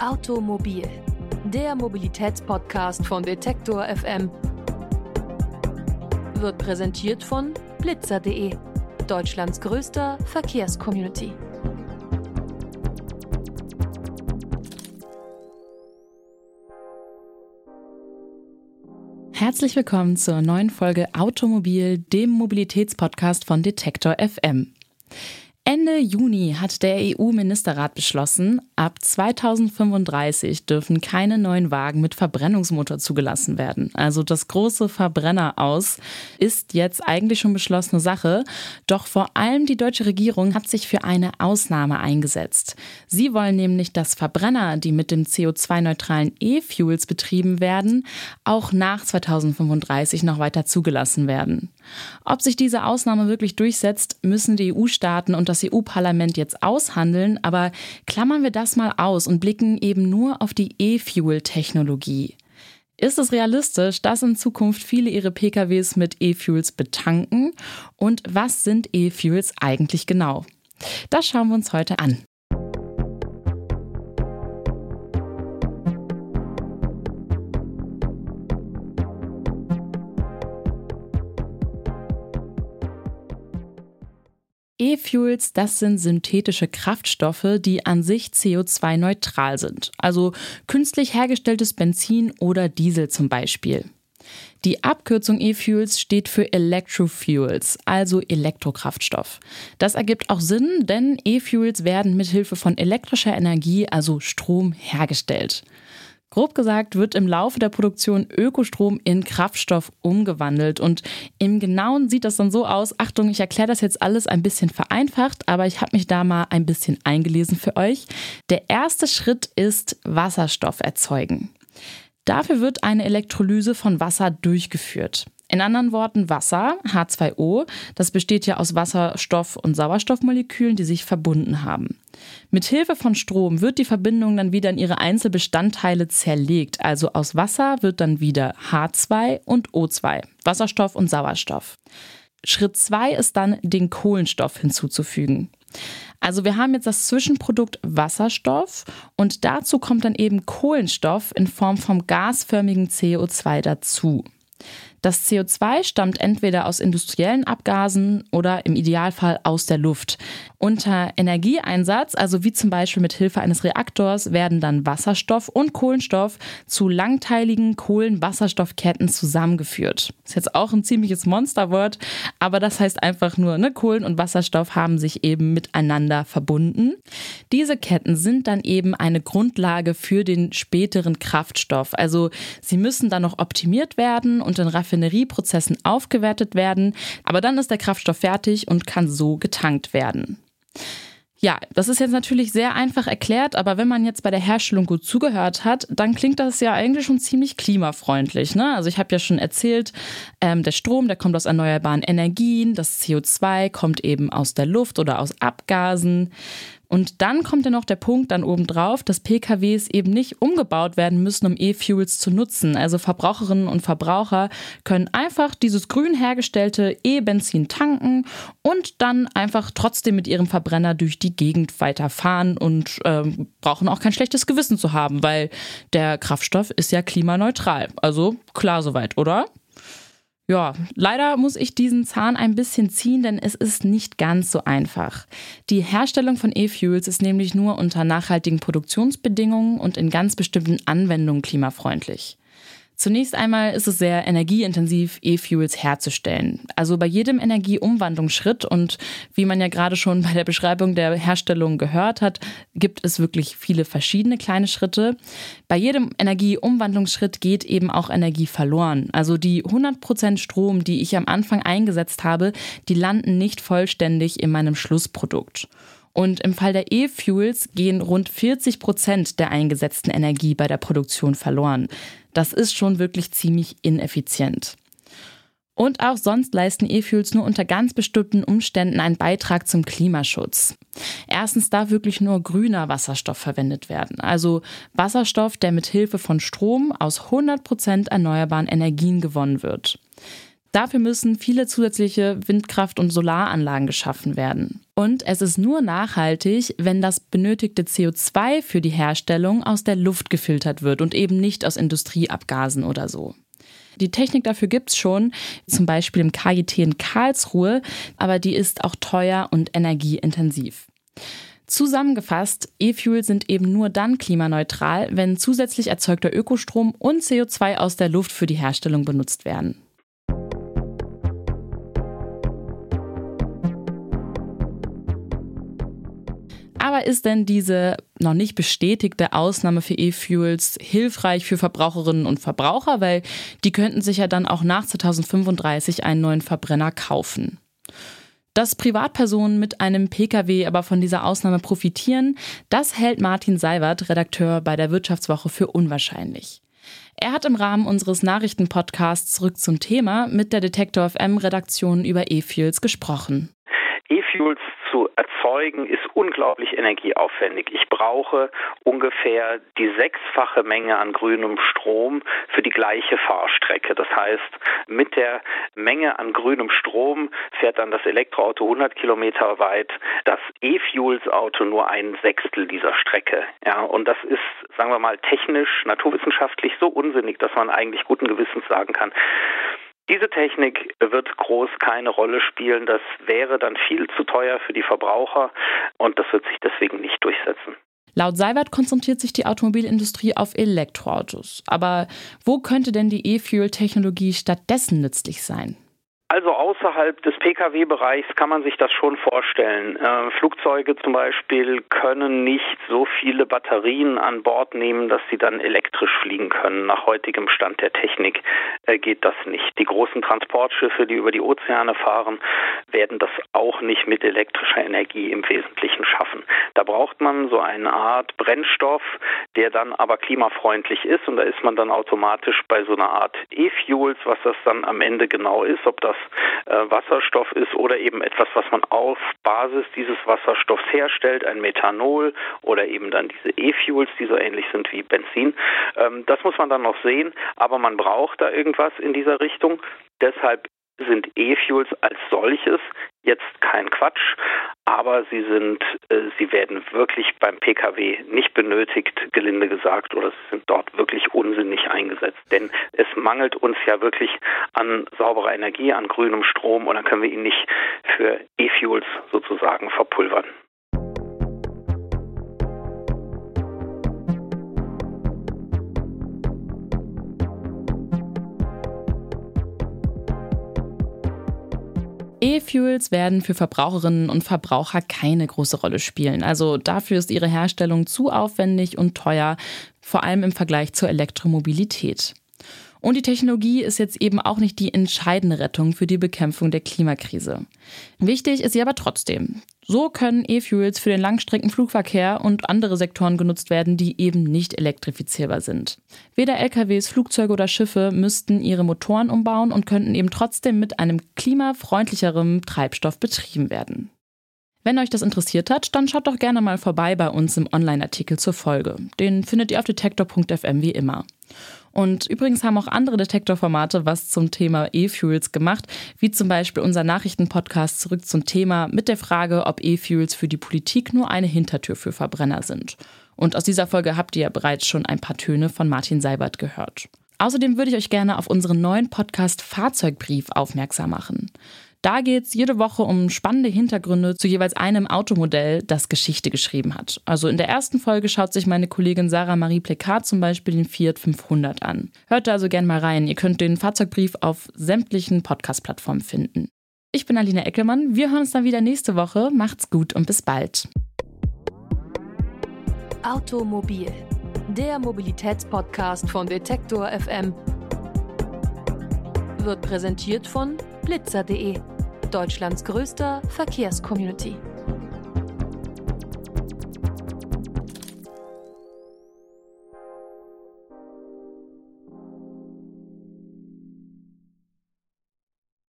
Automobil, der Mobilitätspodcast von Detektor FM, wird präsentiert von blitzer.de, Deutschlands größter Verkehrscommunity. Herzlich willkommen zur neuen Folge Automobil, dem Mobilitätspodcast von Detektor FM. Ende Juni hat der EU-Ministerrat beschlossen, ab 2035 dürfen keine neuen Wagen mit Verbrennungsmotor zugelassen werden. Also das große Verbrenner aus ist jetzt eigentlich schon beschlossene Sache. Doch vor allem die deutsche Regierung hat sich für eine Ausnahme eingesetzt. Sie wollen nämlich, dass Verbrenner, die mit dem CO2-neutralen E-Fuels betrieben werden, auch nach 2035 noch weiter zugelassen werden. Ob sich diese Ausnahme wirklich durchsetzt, müssen die EU-Staaten und das EU-Parlament jetzt aushandeln, aber klammern wir das mal aus und blicken eben nur auf die E-Fuel-Technologie. Ist es realistisch, dass in Zukunft viele ihre PKWs mit E-Fuels betanken? Und was sind E-Fuels eigentlich genau? Das schauen wir uns heute an. E-Fuels, das sind synthetische Kraftstoffe, die an sich CO2-neutral sind, also künstlich hergestelltes Benzin oder Diesel zum Beispiel. Die Abkürzung E-Fuels steht für Electrofuels, also Elektrokraftstoff. Das ergibt auch Sinn, denn E-Fuels werden mithilfe von elektrischer Energie, also Strom, hergestellt. Grob gesagt wird im Laufe der Produktion Ökostrom in Kraftstoff umgewandelt. Und im Genauen sieht das dann so aus. Achtung, ich erkläre das jetzt alles ein bisschen vereinfacht, aber ich habe mich da mal ein bisschen eingelesen für euch. Der erste Schritt ist Wasserstoff erzeugen. Dafür wird eine Elektrolyse von Wasser durchgeführt. In anderen Worten Wasser, H2O, das besteht ja aus Wasserstoff- und Sauerstoffmolekülen, die sich verbunden haben. Mit Hilfe von Strom wird die Verbindung dann wieder in ihre Einzelbestandteile zerlegt. Also aus Wasser wird dann wieder H2 und O2, Wasserstoff und Sauerstoff. Schritt 2 ist dann den Kohlenstoff hinzuzufügen. Also wir haben jetzt das Zwischenprodukt Wasserstoff und dazu kommt dann eben Kohlenstoff in Form vom gasförmigen CO2 dazu. Das CO2 stammt entweder aus industriellen Abgasen oder im Idealfall aus der Luft. Unter Energieeinsatz, also wie zum Beispiel mit Hilfe eines Reaktors, werden dann Wasserstoff und Kohlenstoff zu langteiligen Kohlenwasserstoffketten zusammengeführt. Ist jetzt auch ein ziemliches Monsterwort, aber das heißt einfach nur, ne, Kohlen und Wasserstoff haben sich eben miteinander verbunden. Diese Ketten sind dann eben eine Grundlage für den späteren Kraftstoff. Also sie müssen dann noch optimiert werden und in Raffinerieprozessen aufgewertet werden, aber dann ist der Kraftstoff fertig und kann so getankt werden. Ja, das ist jetzt natürlich sehr einfach erklärt, aber wenn man jetzt bei der Herstellung gut zugehört hat, dann klingt das ja eigentlich schon ziemlich klimafreundlich. Ne? Also ich habe ja schon erzählt, ähm, der Strom, der kommt aus erneuerbaren Energien, das CO2 kommt eben aus der Luft oder aus Abgasen. Und dann kommt ja noch der Punkt dann obendrauf, dass PKWs eben nicht umgebaut werden müssen, um E-Fuels zu nutzen. Also Verbraucherinnen und Verbraucher können einfach dieses grün hergestellte E-Benzin tanken und dann einfach trotzdem mit ihrem Verbrenner durch die Gegend weiterfahren und äh, brauchen auch kein schlechtes Gewissen zu haben, weil der Kraftstoff ist ja klimaneutral. Also klar soweit, oder? Ja, leider muss ich diesen Zahn ein bisschen ziehen, denn es ist nicht ganz so einfach. Die Herstellung von E-Fuels ist nämlich nur unter nachhaltigen Produktionsbedingungen und in ganz bestimmten Anwendungen klimafreundlich. Zunächst einmal ist es sehr energieintensiv, E-Fuels herzustellen. Also bei jedem Energieumwandlungsschritt und wie man ja gerade schon bei der Beschreibung der Herstellung gehört hat, gibt es wirklich viele verschiedene kleine Schritte. Bei jedem Energieumwandlungsschritt geht eben auch Energie verloren. Also die 100% Strom, die ich am Anfang eingesetzt habe, die landen nicht vollständig in meinem Schlussprodukt. Und im Fall der E-Fuels gehen rund 40 Prozent der eingesetzten Energie bei der Produktion verloren. Das ist schon wirklich ziemlich ineffizient. Und auch sonst leisten E-Fuels nur unter ganz bestimmten Umständen einen Beitrag zum Klimaschutz. Erstens darf wirklich nur grüner Wasserstoff verwendet werden, also Wasserstoff, der mit Hilfe von Strom aus 100% erneuerbaren Energien gewonnen wird. Dafür müssen viele zusätzliche Windkraft- und Solaranlagen geschaffen werden. Und es ist nur nachhaltig, wenn das benötigte CO2 für die Herstellung aus der Luft gefiltert wird und eben nicht aus Industrieabgasen oder so. Die Technik dafür gibt es schon, zum Beispiel im KIT in Karlsruhe, aber die ist auch teuer und energieintensiv. Zusammengefasst, E-Fuels sind eben nur dann klimaneutral, wenn zusätzlich erzeugter Ökostrom und CO2 aus der Luft für die Herstellung benutzt werden. Aber ist denn diese noch nicht bestätigte Ausnahme für E-Fuels hilfreich für Verbraucherinnen und Verbraucher? Weil die könnten sich ja dann auch nach 2035 einen neuen Verbrenner kaufen. Dass Privatpersonen mit einem Pkw aber von dieser Ausnahme profitieren, das hält Martin Seiwert, Redakteur bei der Wirtschaftswoche, für unwahrscheinlich. Er hat im Rahmen unseres Nachrichtenpodcasts zurück zum Thema mit der Detektor FM Redaktion über E-Fuels gesprochen. E-Fuels zu erzeugen ist unglaublich energieaufwendig. Ich brauche ungefähr die sechsfache Menge an grünem Strom für die gleiche Fahrstrecke. Das heißt, mit der Menge an grünem Strom fährt dann das Elektroauto 100 Kilometer weit, das E-Fuels-Auto nur ein Sechstel dieser Strecke. Ja, und das ist, sagen wir mal, technisch, naturwissenschaftlich so unsinnig, dass man eigentlich guten Gewissens sagen kann, diese Technik wird groß keine Rolle spielen. Das wäre dann viel zu teuer für die Verbraucher und das wird sich deswegen nicht durchsetzen. Laut Seibert konzentriert sich die Automobilindustrie auf Elektroautos. Aber wo könnte denn die E-Fuel-Technologie stattdessen nützlich sein? Also außerhalb des Pkw-Bereichs kann man sich das schon vorstellen. Äh, Flugzeuge zum Beispiel können nicht so viele Batterien an Bord nehmen, dass sie dann elektrisch fliegen können. Nach heutigem Stand der Technik äh, geht das nicht. Die großen Transportschiffe, die über die Ozeane fahren, werden das auch nicht mit elektrischer Energie im Wesentlichen schaffen. Da braucht man so eine Art Brennstoff, der dann aber klimafreundlich ist und da ist man dann automatisch bei so einer Art E-Fuels, was das dann am Ende genau ist, ob das äh, Wasserstoff ist oder eben etwas, was man auf Basis dieses Wasserstoffs herstellt, ein Methanol oder eben dann diese E-Fuels, die so ähnlich sind wie Benzin. Ähm, das muss man dann noch sehen, aber man braucht da irgendwas in dieser Richtung. Deshalb sind E-Fuels als solches jetzt kein Quatsch, aber sie sind, äh, sie werden wirklich beim Pkw nicht benötigt, gelinde gesagt, oder sie sind dort wirklich unsinnig eingesetzt. Denn es mangelt uns ja wirklich an sauberer Energie, an grünem Strom und dann können wir ihn nicht für E-Fuels sozusagen verpulvern. E-Fuels werden für Verbraucherinnen und Verbraucher keine große Rolle spielen. Also dafür ist ihre Herstellung zu aufwendig und teuer, vor allem im Vergleich zur Elektromobilität. Und die Technologie ist jetzt eben auch nicht die entscheidende Rettung für die Bekämpfung der Klimakrise. Wichtig ist sie aber trotzdem. So können E-Fuels für den Langstreckenflugverkehr und andere Sektoren genutzt werden, die eben nicht elektrifizierbar sind. Weder LKWs, Flugzeuge oder Schiffe müssten ihre Motoren umbauen und könnten eben trotzdem mit einem klimafreundlicheren Treibstoff betrieben werden. Wenn euch das interessiert hat, dann schaut doch gerne mal vorbei bei uns im Online-Artikel zur Folge. Den findet ihr auf detektor.fm wie immer. Und übrigens haben auch andere Detektorformate was zum Thema E-Fuels gemacht, wie zum Beispiel unser Nachrichtenpodcast zurück zum Thema mit der Frage, ob E-Fuels für die Politik nur eine Hintertür für Verbrenner sind. Und aus dieser Folge habt ihr ja bereits schon ein paar Töne von Martin Seibert gehört. Außerdem würde ich euch gerne auf unseren neuen Podcast Fahrzeugbrief aufmerksam machen. Da geht es jede Woche um spannende Hintergründe zu jeweils einem Automodell, das Geschichte geschrieben hat. Also in der ersten Folge schaut sich meine Kollegin Sarah Marie Plekat zum Beispiel den Fiat 500 an. Hört da also gerne mal rein. Ihr könnt den Fahrzeugbrief auf sämtlichen Podcast-Plattformen finden. Ich bin Alina Eckelmann. Wir hören uns dann wieder nächste Woche. Macht's gut und bis bald. Automobil, der Mobilitätspodcast von Detektor FM, wird präsentiert von blitzer.de, Deutschlands größter Verkehrscommunity.